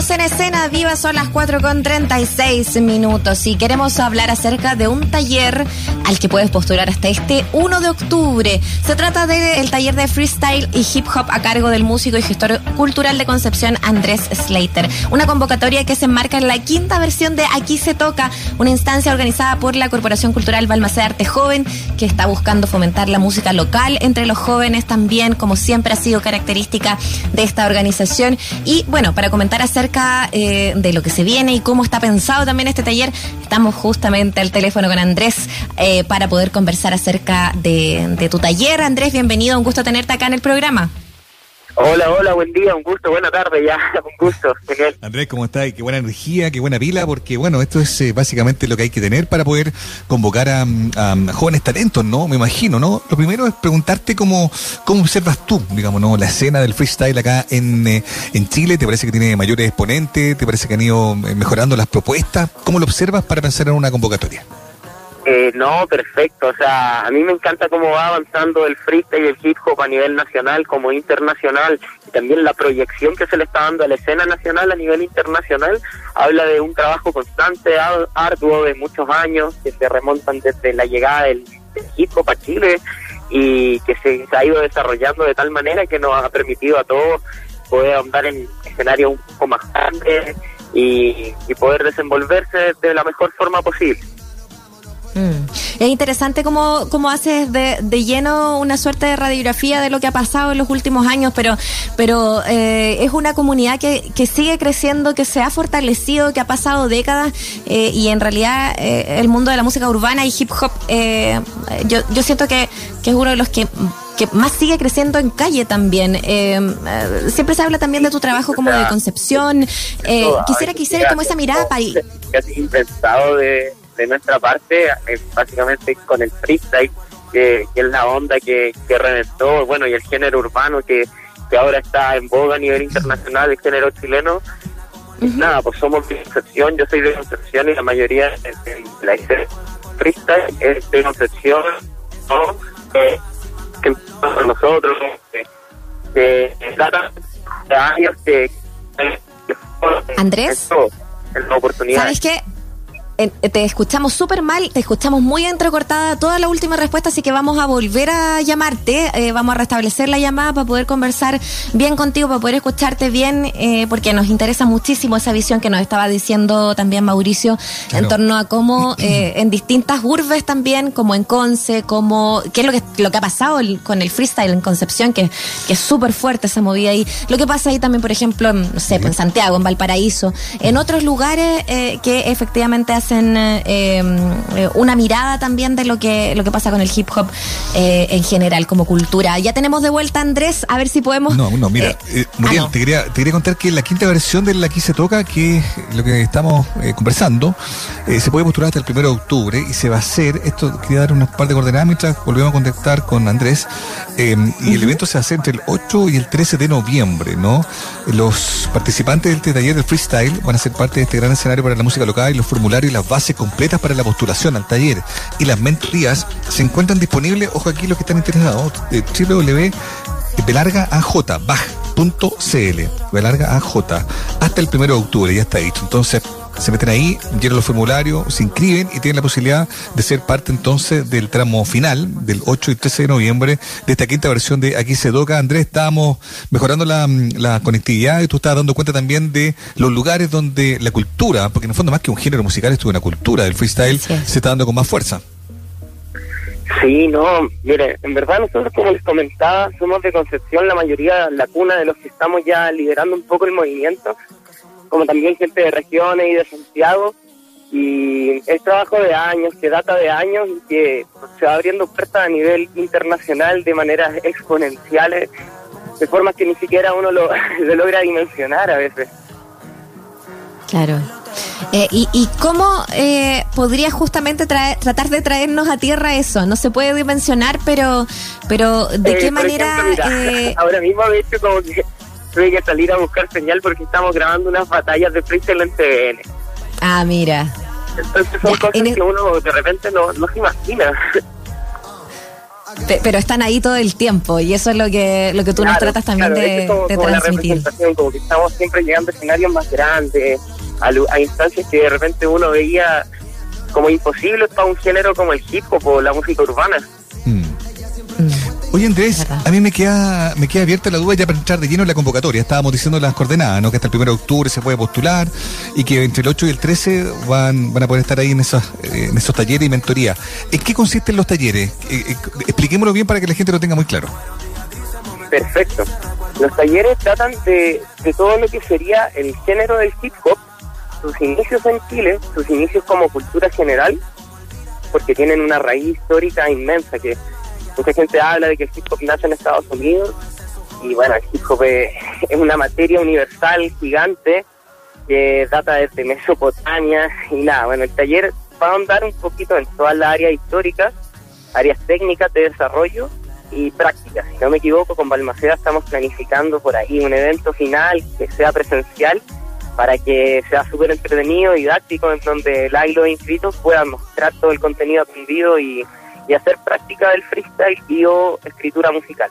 Estamos en escena viva, son las 4 con 36 minutos y queremos hablar acerca de un taller al que puedes postular hasta este 1 de octubre. Se trata del taller de freestyle y hip hop a cargo del músico y gestor cultural de Concepción Andrés Slater. Una convocatoria que se enmarca en la quinta versión de Aquí se toca, una instancia organizada por la Corporación Cultural Balmaceda Arte Joven que está buscando fomentar la música local entre los jóvenes también, como siempre ha sido característica de esta organización. Y bueno, para comentar acerca eh, de lo que se viene y cómo está pensado también este taller, estamos justamente al teléfono con Andrés eh, para poder conversar acerca de tu taller. Andrés, bienvenido, un gusto tenerte acá en el programa. Hola, hola, buen día, un gusto, buena tarde ya, un gusto. Andrés, ¿cómo estás? Qué buena energía, qué buena pila, porque bueno, esto es eh, básicamente lo que hay que tener para poder convocar a, jóvenes talentos, ¿no? Me imagino, ¿no? Lo primero es preguntarte cómo, cómo observas tú, digamos, ¿no? La escena del freestyle acá en, eh, en Chile, ¿te parece que tiene mayores exponentes? ¿Te parece que han ido eh, mejorando las propuestas? ¿Cómo lo observas para pensar en una convocatoria? Eh, no, perfecto. O sea, a mí me encanta cómo va avanzando el freestyle y el hip hop a nivel nacional como internacional y también la proyección que se le está dando a la escena nacional a nivel internacional habla de un trabajo constante, arduo de muchos años que se remontan desde la llegada del, hip hop a Chile y que se, ha ido desarrollando de tal manera que nos ha permitido a todos poder andar en escenarios un poco más grandes y poder desenvolverse de la mejor forma posible. Mm. Es interesante cómo, cómo haces de, de, lleno una suerte de radiografía de lo que ha pasado en los últimos años, pero, pero eh, es una comunidad que, que sigue creciendo, que se ha fortalecido, que ha pasado décadas eh, y en realidad eh, el mundo de la música urbana y hip hop, yo, yo siento que, que es uno de los que que más sigue creciendo en calle también. siempre se habla también de tu trabajo como de concepción. quisiera que hiciera como esa mirada para... Casi impensado de, de nuestra parte, eh, básicamente con el freestyle, que, es la onda que, que reventó, bueno, y el género urbano que, que ahora está en boga a nivel internacional, el género chileno. Nada, pues somos de Concepción, yo soy de Concepción y la mayoría de, la freestyle es de Concepción, ¿no? que con nosotros, que, de años que... Andrés, ¿sabes qué? Te escuchamos súper mal, te escuchamos muy entrecortada toda la última respuesta, así que vamos a volver a llamarte, eh, vamos a restablecer la llamada para poder conversar bien contigo, para poder escucharte bien, eh, porque nos interesa muchísimo esa visión que nos estaba diciendo también Mauricio en torno a cómo eh, en distintas urbes también, como en Conce, como qué es lo que, lo que ha pasado con el freestyle en Concepción, que, que es súper fuerte esa movida ahí. Lo que pasa ahí también, por ejemplo, en, no sé, en Santiago, en Valparaíso, en otros lugares que efectivamente hacen en eh, una mirada también de lo que, lo que pasa con el hip hop eh, en general, como cultura. Ya tenemos de vuelta a Andrés, a ver si podemos. No, no, mira, eh, Muriel, ah, te, quería, te quería contar que la quinta versión de la Aquí se toca, que es lo que estamos conversando, se puede postular hasta el primero de octubre y se va a hacer. Esto quería dar unas par de coordenadas mientras volvemos a contactar con Andrés. y el evento se hace entre el 8 y el 13 de noviembre, ¿no? Los participantes de este taller del freestyle van a ser parte de este gran escenario para la música local y los formularios y las bases completas para la postulación al taller y las mentorías se encuentran disponibles, ojo aquí los que están interesados, de www.belargaaj.cl, belargaaj, hasta el primero de octubre, ya está dicho. Entonces, se meten ahí, llenan los formularios, se inscriben y tienen la posibilidad de ser parte entonces del tramo final del 8 y 13 de noviembre de esta quinta versión de Aquí se toca. Andrés, estábamos mejorando la, la conectividad y tú estabas dando cuenta también de los lugares donde la cultura, porque en el fondo más que un género musical, esto es una cultura del freestyle, se está dando con más fuerza. Sí, no, mire, en verdad nosotros como les comentaba, somos de Concepción, la mayoría, la cuna de los que estamos ya liderando un poco el movimiento, como también gente de regiones y de Santiago. Y es trabajo de años, que data de años y que se va abriendo puertas a nivel internacional de maneras exponenciales, de formas que ni siquiera uno lo, logra dimensionar a veces. Claro. Eh, y, ¿Y cómo eh, podría justamente tratar de traernos a tierra eso? No se puede dimensionar, pero, pero ¿de qué eh, manera...? eh... Ahora mismo, de hecho, como que tuve que salir a buscar señal porque estamos grabando unas batallas de freestyle en TVN. Ah, mira. Entonces son cosas que uno de repente no, no se imagina. pero están ahí todo el tiempo y eso es lo que lo que tú nos tratas también de, transmitir. como que estamos siempre llegando a escenarios más grandes, a, instancias que de repente uno veía como imposible para un género como el hip hop o la música urbana. Mm. Oye Andrés, a mí me queda, me queda abierta la duda ya para entrar de lleno en la convocatoria. Estábamos diciendo las coordenadas, ¿no? Que hasta el 1 de octubre se puede postular y que entre el 8 y el 13 van, van a poder estar ahí en esos, en esos talleres y mentoría. ¿En qué consisten los talleres? Eh, eh, expliquémoslo bien para que la gente lo tenga muy claro. Perfecto. Los talleres tratan de, de todo lo que sería el género del hip hop, sus inicios en Chile, sus inicios como cultura general, porque tienen una raíz histórica inmensa que Mucha gente habla de que el hip hop nace en Estados Unidos y bueno, el hip es, una materia universal gigante que data desde Mesopotamia y nada, bueno, el taller va a ahondar un poquito en todas las áreas históricas, áreas técnicas de desarrollo y prácticas. Si no me equivoco, con Balmaceda estamos planificando por ahí un evento final que sea presencial para que sea súper entretenido, didáctico, en donde el y los inscritos puedan mostrar todo el contenido aprendido y y hacer práctica del freestyle y o escritura musical.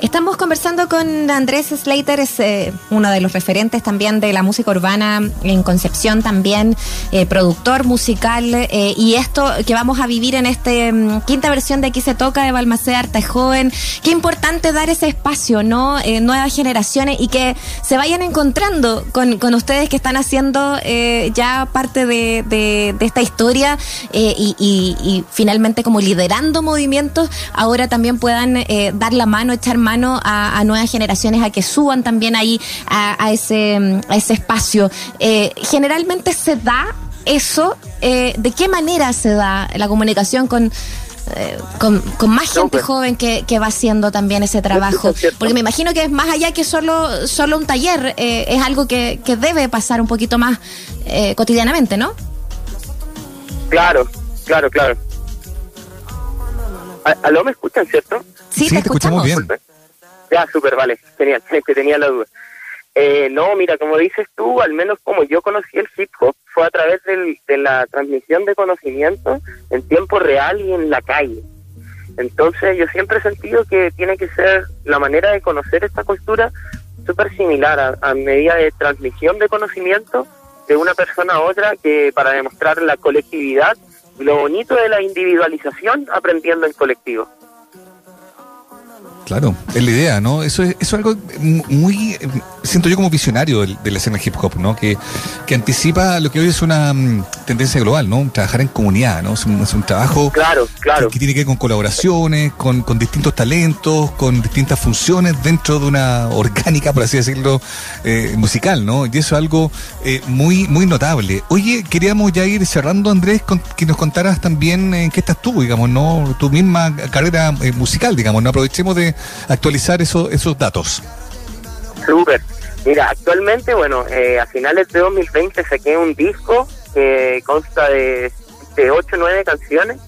Estamos conversando con Andrés Slater, es eh, uno de los referentes también de la música urbana en Concepción, también eh, productor musical. Eh, y esto que vamos a vivir en esta mm, quinta versión de Aquí se toca de Balmaceda Arte Joven, qué importante dar ese espacio, ¿no? nuevas generaciones y que se vayan encontrando con, ustedes que están haciendo ya parte de, de, esta historia y, y, finalmente como liderando movimientos, ahora también puedan dar la mano, echar mano mano a, nuevas generaciones a que suban también ahí a, ese, a ese espacio. Eh, generalmente se da eso, eh, ¿de qué manera se da la comunicación con... Eh, con, más gente joven que, va haciendo también ese trabajo. Porque me imagino que es más allá que solo, solo un taller, es algo que, debe pasar un poquito más cotidianamente, ¿no? Claro, claro, claro. ¿Aló me escuchan, cierto? Sí, te, escuchamos bien. Ya, súper, vale, genial, que tenía la duda. Eh, no, mira, como dices tú, al menos como yo conocí el hip hop, fue a través de la transmisión de conocimiento en tiempo real y en la calle. Entonces yo siempre he sentido que tiene que ser la manera de conocer esta cultura súper similar a, a, medida de transmisión de conocimiento de una persona a otra que para demostrar la colectividad lo bonito de la individualización aprendiendo en colectivo. Claro, es la idea, ¿no? Eso es, eso es algo muy, siento yo como visionario de, la escena hip hop, ¿no? Que, que, anticipa lo que hoy es una mm, tendencia global, ¿no? Trabajar en comunidad, ¿no? Es un, trabajo claro, claro. Que, tiene que ver con colaboraciones, con, con, distintos talentos, con distintas funciones dentro de una orgánica, por así decirlo, eh, musical, ¿no? Y eso es algo eh, muy, muy notable. Oye, queríamos ya ir cerrando, Andrés, con, que nos contaras también en qué estás tú, digamos, ¿no? Tu misma carrera eh, musical, digamos, ¿no? Aprovechemos de actualizar eso, esos datos. Súper. Mira, actualmente, bueno, eh, a finales de 2020 saqué un disco que consta de, de 8 o 9 canciones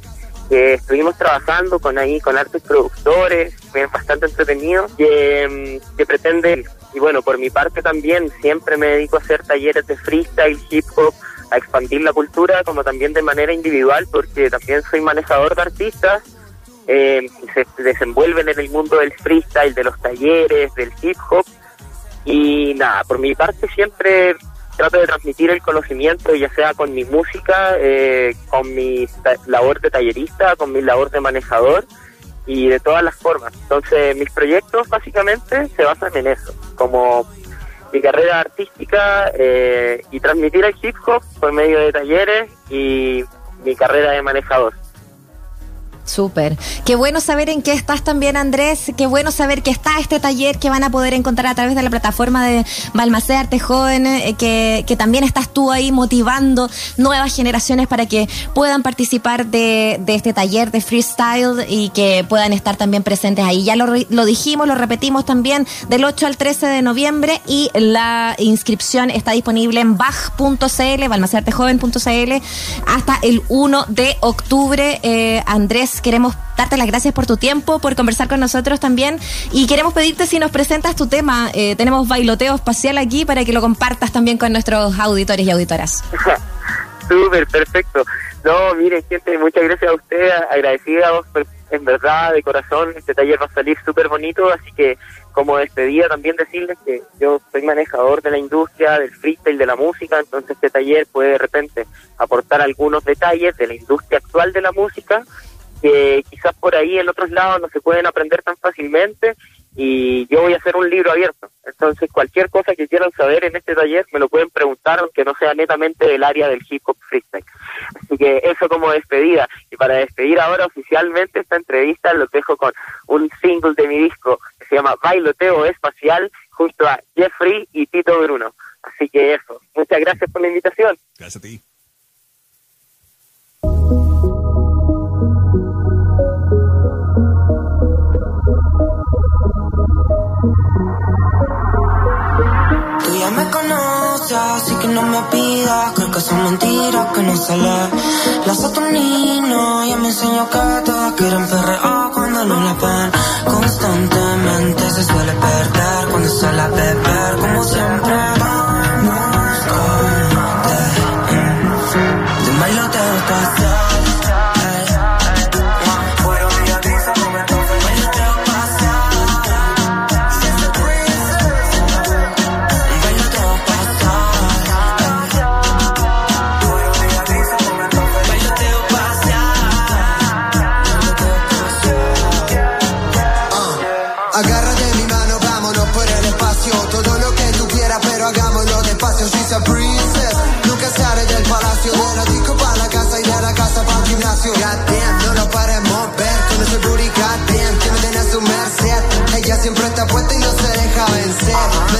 que estuvimos trabajando con ahí, con artes productores, bastante entretenido, que, mm, que pretende, y bueno, por mi parte también, siempre me dedico a hacer talleres de freestyle, hip hop, a expandir la cultura, como también de manera individual, porque también soy manejador de artistas eh, se desenvuelven en el mundo del freestyle, de los talleres, del hip hop. Y nada, por mi parte siempre trato de transmitir el conocimiento, ya sea con mi música, eh, con mi labor de tallerista, con mi labor de manejador y de todas las formas. Entonces mis proyectos básicamente se basan en eso, como mi carrera artística eh, y transmitir el hip hop por medio de talleres y mi carrera de manejador. Súper. Qué bueno saber en qué estás también, Andrés. Qué bueno saber que está este taller que van a poder encontrar a través de la plataforma de Balmacé Arte Joven, eh, que, que, también estás tú ahí motivando nuevas generaciones para que puedan participar de, de, este taller de freestyle y que puedan estar también presentes ahí. Ya lo, lo dijimos, lo repetimos también, del 8 al 13 de noviembre y la inscripción está disponible en baj.cl, balmaceartejoven.cl, hasta el 1 de octubre. Eh, Andrés, queremos darte las gracias por tu tiempo, por conversar con nosotros también y queremos pedirte si nos presentas tu tema. Eh, tenemos bailoteo espacial aquí para que lo compartas también con nuestros auditores y auditoras. Súper, perfecto. No, miren, gente, muchas gracias a usted, agradecida a vos, pues, en verdad, de corazón, este taller va a salir súper bonito, así que como despedida también decirles que yo soy manejador de la industria, del freestyle, de la música, entonces este taller puede de repente aportar algunos detalles de la industria actual de la música que quizás por ahí en otros lados no se pueden aprender tan fácilmente y yo voy a hacer un libro abierto. Entonces, cualquier cosa que quieran saber en este taller me lo pueden preguntar, aunque no sea netamente del área del hip hop freestyle. Así que eso como despedida. Y para despedir ahora oficialmente esta entrevista, lo dejo con un single de mi disco que se llama Bailoteo Espacial, junto a Jeffrey y Tito Bruno. Así que eso. Muchas gracias por la invitación. Gracias a ti. Me conoces, así que no me pidas. Creo que son mentiras que no sale. La Saturnino ya me enseñó que todas quieren perrear cuando no la ven. Constantemente se suele perder cuando se la beber, como siempre. Ella siempre está puesta y no se deja vencer.